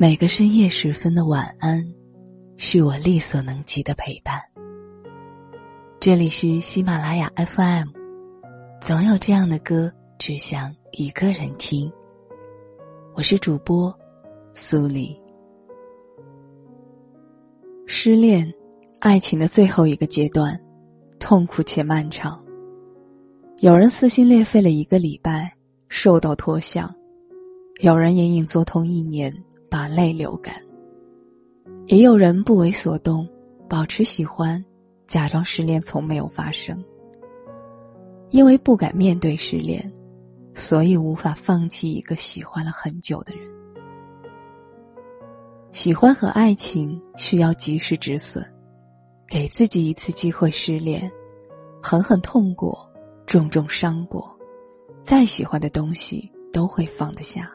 每个深夜时分的晚安，是我力所能及的陪伴。这里是喜马拉雅 FM，总有这样的歌，只想一个人听。我是主播苏黎。失恋，爱情的最后一个阶段，痛苦且漫长。有人撕心裂肺了一个礼拜，瘦到脱相；有人隐隐作痛一年。把泪流干。也有人不为所动，保持喜欢，假装失恋从没有发生。因为不敢面对失恋，所以无法放弃一个喜欢了很久的人。喜欢和爱情需要及时止损，给自己一次机会失恋，狠狠痛过，重重伤过，再喜欢的东西都会放得下。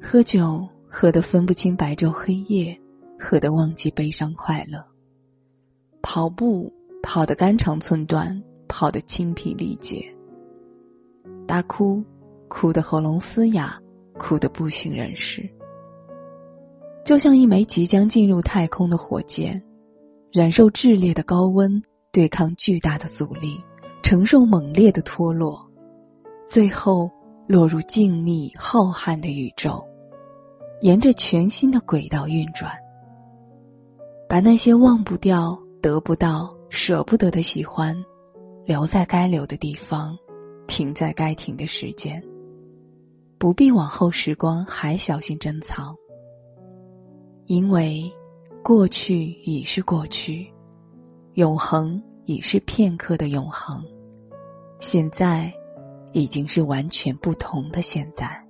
喝酒喝得分不清白昼黑夜，喝得忘记悲伤快乐。跑步跑得肝肠寸断，跑得精疲力竭。大哭哭得喉咙嘶哑，哭得不省人事。就像一枚即将进入太空的火箭，忍受炽烈的高温，对抗巨大的阻力，承受猛烈的脱落，最后落入静谧浩瀚的宇宙。沿着全新的轨道运转，把那些忘不掉、得不到、舍不得的喜欢，留在该留的地方，停在该停的时间。不必往后时光还小心珍藏，因为过去已是过去，永恒已是片刻的永恒，现在已经是完全不同的现在。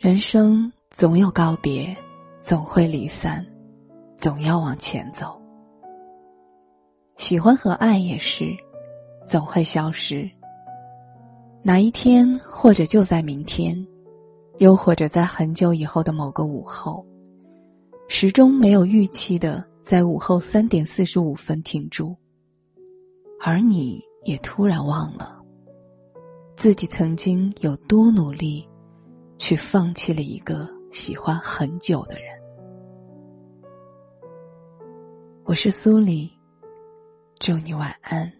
人生总有告别，总会离散，总要往前走。喜欢和爱也是，总会消失。哪一天，或者就在明天，又或者在很久以后的某个午后，时钟没有预期的在午后三点四十五分停住，而你也突然忘了，自己曾经有多努力。去放弃了一个喜欢很久的人。我是苏黎，祝你晚安。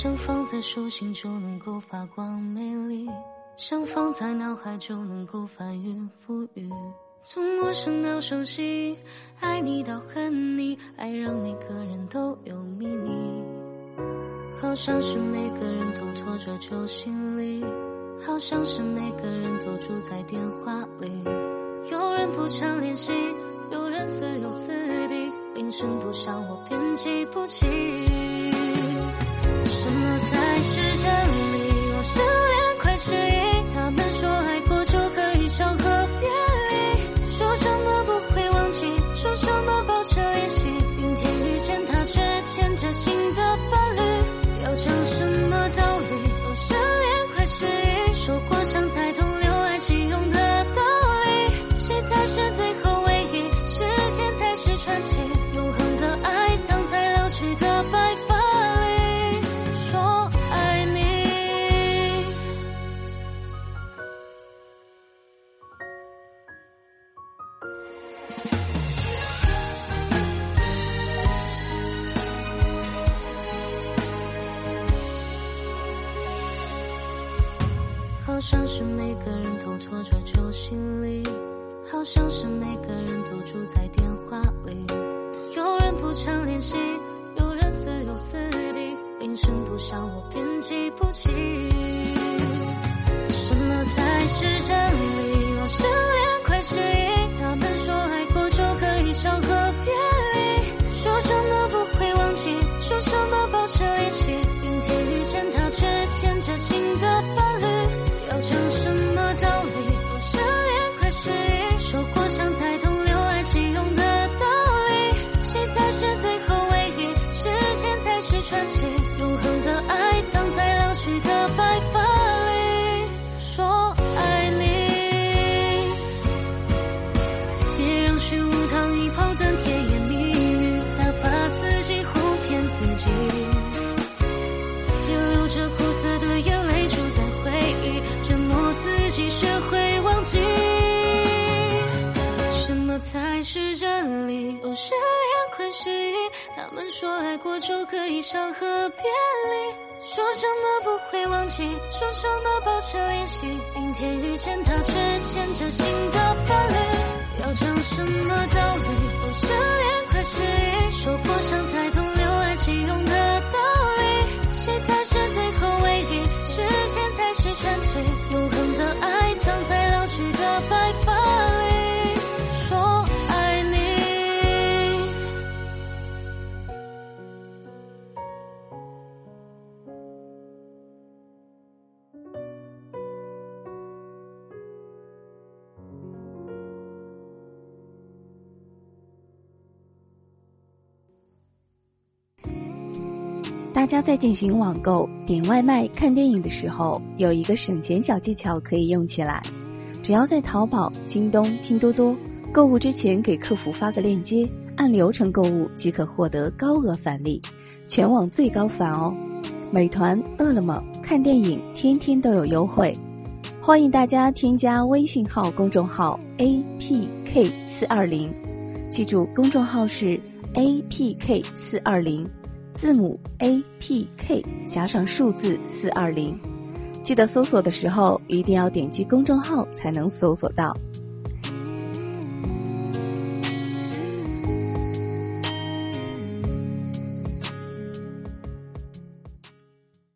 想放在手心就能够发光美丽，想放在脑海就能够翻云覆雨。从陌生到熟悉，爱你到恨你，爱让每个人都有秘密。好像是每个人都拖着旧行李，好像是每个人都住在电话里。有人不常联系，有人似有似地，铃声不响我便记不起。什么才是真理？我好像是每个人都拖着旧行李，好像是每个人都住在电话里。有人不常联系，有人似有似地，铃声不响我便记不起。他们说爱过就可以伤和别离，说什么不会忘记，说什么保持联系。明天遇见他，却牵着新的伴侣。要讲什么道理？都是大家在进行网购、点外卖、看电影的时候，有一个省钱小技巧可以用起来。只要在淘宝、京东、拼多多购物之前给客服发个链接，按流程购物即可获得高额返利，全网最高返哦！美团、饿了么看电影天天都有优惠，欢迎大家添加微信号公众号 A P K 四二零，记住公众号是 A P K 四二零。字母 A P K 加上数字四二零，记得搜索的时候一定要点击公众号才能搜索到。